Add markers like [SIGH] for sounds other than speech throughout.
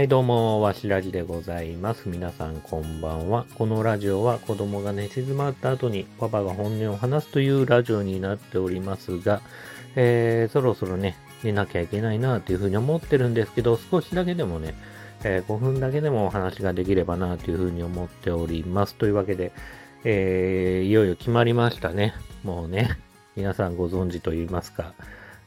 はい、どうも、わしらじでございます。皆さん、こんばんは。このラジオは子供が寝静まった後にパパが本音を話すというラジオになっておりますが、えー、そろそろね、寝なきゃいけないなというふうに思ってるんですけど、少しだけでもね、えー、5分だけでもお話ができればなというふうに思っております。というわけで、えー、いよいよ決まりましたね。もうね、皆さんご存知と言いますか、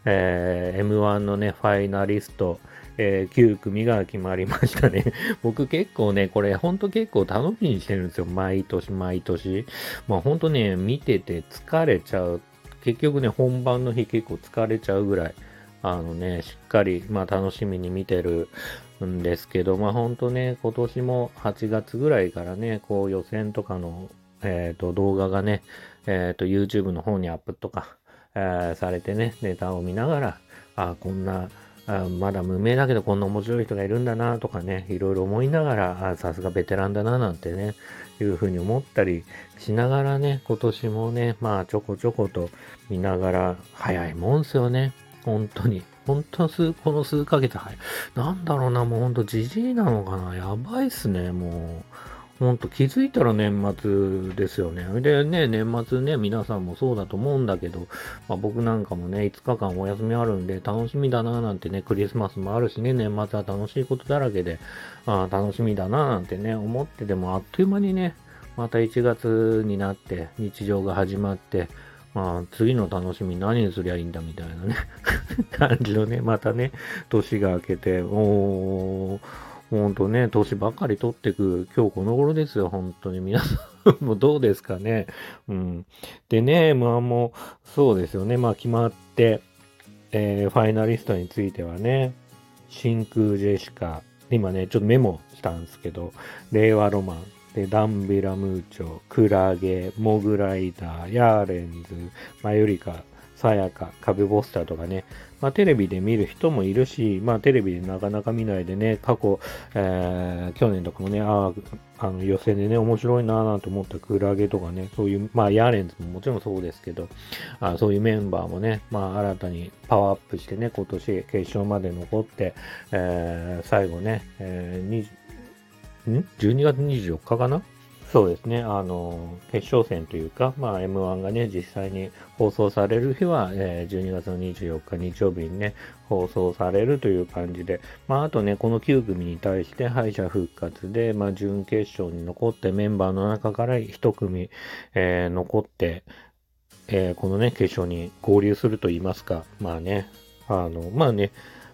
えー、M1 のね、ファイナリスト、えー、9組が決まりましたね。[LAUGHS] 僕結構ね、これほんと結構楽しみにしてるんですよ。毎年毎年。まあほんとね、見てて疲れちゃう。結局ね、本番の日結構疲れちゃうぐらい、あのね、しっかり、まあ楽しみに見てるんですけど、まあほんとね、今年も8月ぐらいからね、こう予選とかの、えっ、ー、と動画がね、えっ、ー、と YouTube の方にアップとか、えー、されてね、ネタを見ながら、あ、こんな、あまだ無名だけどこんな面白い人がいるんだなとかね、いろいろ思いながら、さすがベテランだななんてね、いうふうに思ったりしながらね、今年もね、まあちょこちょこと見ながら、早いもんすよね。本当に。本当数、この数ヶ月、はい。なんだろうな、もうほんとじじいなのかな。やばいっすね、もう。ほんと気づいたら年末ですよね。でね、年末ね、皆さんもそうだと思うんだけど、まあ、僕なんかもね、5日間お休みあるんで楽しみだななんてね、クリスマスもあるしね、年末は楽しいことだらけで、あ楽しみだななんてね、思っててもあっという間にね、また1月になって日常が始まって、まあ、次の楽しみ何にすりゃいいんだみたいなね [LAUGHS] 感じのね、またね、年が明けて、おー、ほんとね、年ばかり取ってく、今日この頃ですよ、本当に。皆さん [LAUGHS] もどうですかね。うん。でね、まあもう、そうですよね。まあ決まって、えー、ファイナリストについてはね、真空ジェシカ、今ね、ちょっとメモしたんですけど、令和ロマン、で、ダンビラムーチョ、クラゲ、モグライダー、ヤーレンズ、マユリカ、さやか、壁ポスターとかね、まあ、テレビで見る人もいるし、まあ、テレビでなかなか見ないでね、過去、えー、去年とかもね、ああの予選でね、面白いなぁなんて思ったクラゲとかね、そういう、まあ、ヤーレンズももちろんそうですけど、あそういうメンバーもね、まあ、新たにパワーアップしてね、今年決勝まで残って、えー、最後ね、えー、ん ?12 月24日かな？そうですね、あの、決勝戦というか、まあ、M1 がね、実際に放送される日は、えー、12月の24日日曜日にね、放送されるという感じで、まあ、あとね、この9組に対して敗者復活で、まあ、準決勝に残ってメンバーの中から1組、えー、残って、えー、このね、決勝に合流すると言いますか、まあね、あの、まあね、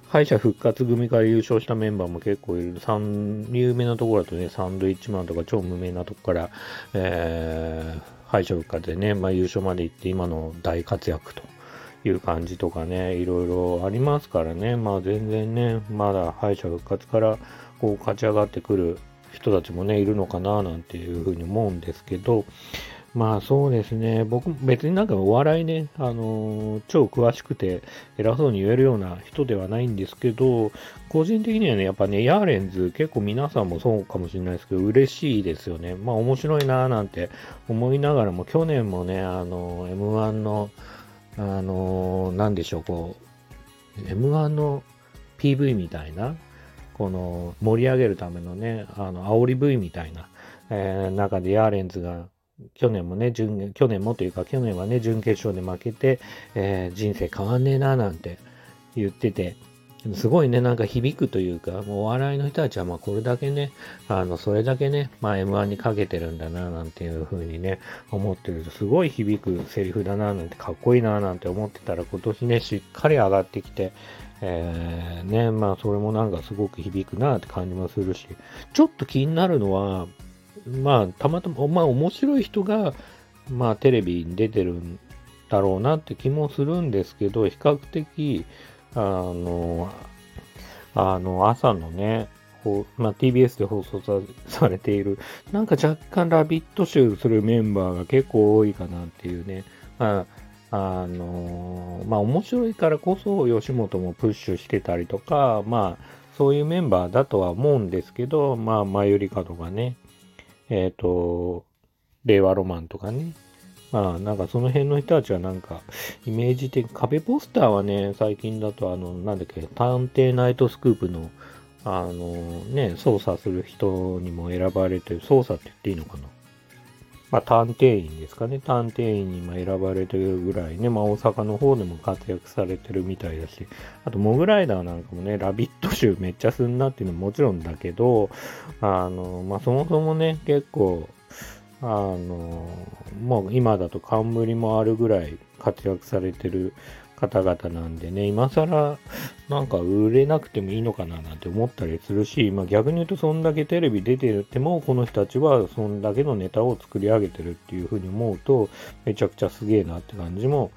敗者復活組から優勝したメンバーも結構いる。3、有名なところだとね、サンドイッチマンとか超無名なとこから、えー、敗者復活でね、まあ優勝まで行って今の大活躍という感じとかね、いろいろありますからね、まあ全然ね、まだ敗者復活からこう勝ち上がってくる人たちもね、いるのかななんていうふうに思うんですけど、まあそうですね。僕、別になんかお笑いね、あのー、超詳しくて偉そうに言えるような人ではないんですけど、個人的にはね、やっぱね、ヤーレンズ結構皆さんもそうかもしれないですけど、嬉しいですよね。まあ面白いなぁなんて思いながらも、去年もね、あのー、M1 の、あのー、なんでしょう、こう、M1 の PV みたいな、この盛り上げるためのね、あの、煽り V みたいな、えー、中でヤーレンズが去年もね、準、去年もというか、去年はね、準決勝で負けて、えー、人生変わんねえな、なんて言ってて、すごいね、なんか響くというか、もうお笑いの人たちは、まあこれだけね、あの、それだけね、まあ M1 にかけてるんだな、なんていう風にね、思ってると、すごい響くセリフだな、なんて、かっこいいな、なんて思ってたら、今年ね、しっかり上がってきて、えー、ね、まあそれもなんかすごく響くな、って感じもするし、ちょっと気になるのは、まあ、たまたま、まあ、面白い人が、まあ、テレビに出てるんだろうなって気もするんですけど、比較的、あの、あの、朝のね、まあ、TBS で放送されている、なんか若干ラビット集するメンバーが結構多いかなっていうね、まあ、あのまあ面白いからこそ吉本もプッシュしてたりとか、まあそういうメンバーだとは思うんですけど、まあマユリカとかね、えっ、ー、と、令和ロマンとかね。まあ、なんかその辺の人たちはなんか、イメージ的、壁ポスターはね、最近だとあの、なんだっけ、探偵ナイトスクープの、あのね、操作する人にも選ばれて、操作って言っていいのかなまあ、探偵員ですかね。探偵員に選ばれてるぐらいね、まあ、大阪の方でも活躍されてるみたいだし、あと、モグライダーなんかもね、ラビット集めっちゃすんなっていうのももちろんだけど、あの、まあ、そもそもね、結構、あの、もう今だと冠もあるぐらい活躍されてる方々なんでね、今更なんか売れなくてもいいのかななんて思ったりするし、まあ逆に言うとそんだけテレビ出てても、この人たちはそんだけのネタを作り上げてるっていうふうに思うと、めちゃくちゃすげえなって感じも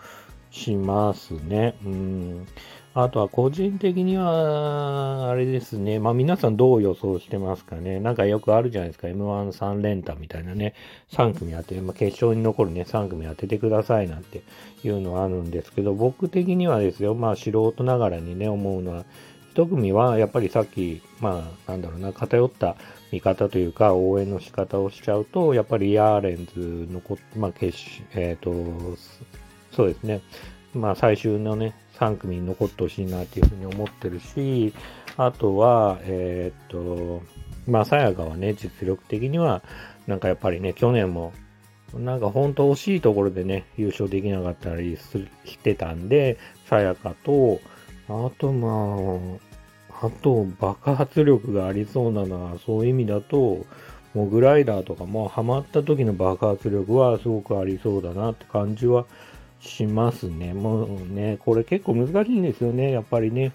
しますね。うん。あとは個人的には、あれですね。まあ皆さんどう予想してますかね。なんかよくあるじゃないですか。M13 連単みたいなね。3組当て、まあ、決勝に残るね、3組当ててくださいなんていうのはあるんですけど、僕的にはですよ、まあ素人ながらにね、思うのは、1組はやっぱりさっき、まあなんだろうな、偏った見方というか応援の仕方をしちゃうと、やっぱりヤーレンズのこ、まあ決えっ、ー、と、そうですね。まあ最終のね、3組に残ってほしいなっていうふうに思ってるし、あとは、えー、っと、まあ、さやかはね、実力的には、なんかやっぱりね、去年も、なんか本当惜しいところでね、優勝できなかったりしてたんで、さやかと、あとまあ、あと爆発力がありそうなのは、そういう意味だと、モグライダーとかもハマった時の爆発力はすごくありそうだなって感じはしますね。もうね、これ結構難しいんですよね。やっぱりね、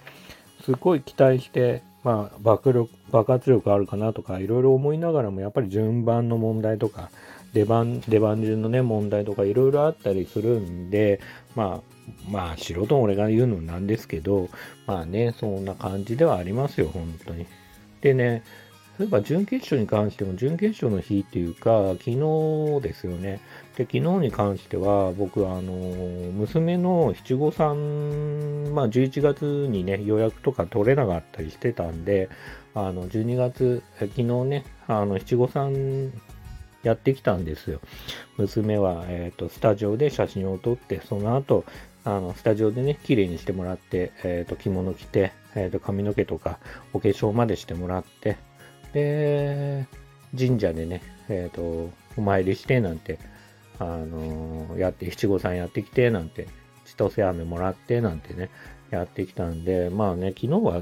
すごい期待して、まあ、爆力、爆発力あるかなとか、いろいろ思いながらも、やっぱり順番の問題とか、出番、出番順のね、問題とか、いろいろあったりするんで、まあ、まあ、素人俺が言うのなんですけど、まあね、そんな感じではありますよ、本当に。でね、例えば準決勝に関しても、準決勝の日っていうか、昨日ですよね。で、昨日に関しては、僕、あの、娘の七五三、まあ、11月にね、予約とか取れなかったりしてたんで、あの、12月、昨日ね、あの、七五三やってきたんですよ。娘は、えっ、ー、と、スタジオで写真を撮って、その後、あの、スタジオでね、綺麗にしてもらって、えっ、ー、と、着物着て、えっ、ー、と、髪の毛とか、お化粧までしてもらって、で、神社でね、えっ、ー、と、お参りしてなんて、あのー、やって、七五三やってきてなんて、千歳飴もらってなんてね、やってきたんで、まあね、昨日は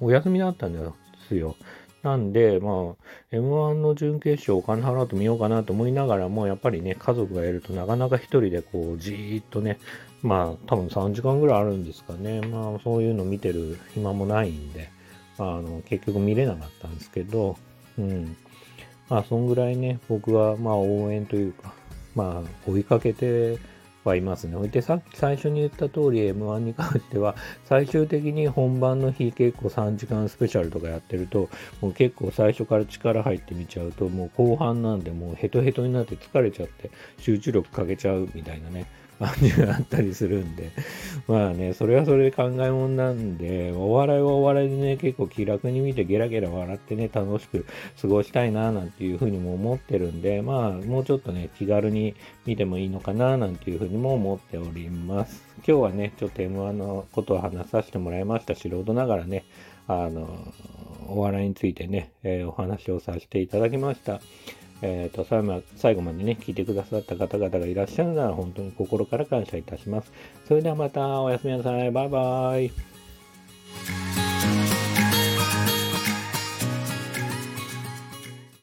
お休みだったんですよ。なんで、まあ、M1 の準決勝お金払うと見ようかなと思いながらも、やっぱりね、家族がいるとなかなか一人でこう、じーっとね、まあ、多分3時間ぐらいあるんですかね。まあ、そういうの見てる暇もないんで、あの、結局見れなかったんですけど、うん。まあ、そんぐらいね、僕は、まあ、応援というか、まあ、追いかけてはいますね。で、さっき最初に言った通り M1 に関しては、最終的に本番の日結構3時間スペシャルとかやってると、もう結構最初から力入ってみちゃうと、もう後半なんでもうヘトヘトになって疲れちゃって集中力かけちゃうみたいなね。感じがあったりするんで、まあね、それはそれで考えもんなんで、お笑いはお笑いでね、結構気楽に見てゲラゲラ笑ってね、楽しく過ごしたいな、なんていうふうにも思ってるんで、まあ、もうちょっとね、気軽に見てもいいのかな、なんていうふうにも思っております。今日はね、ちょっと M1 のことを話させてもらいました。素人ながらね、あの、お笑いについてね、えー、お話をさせていただきました。えーと、最後までね、聞いてくださった方々がいらっしゃるなら本当に心から感謝いたします。それではまたおやすみなさい。バイバイ。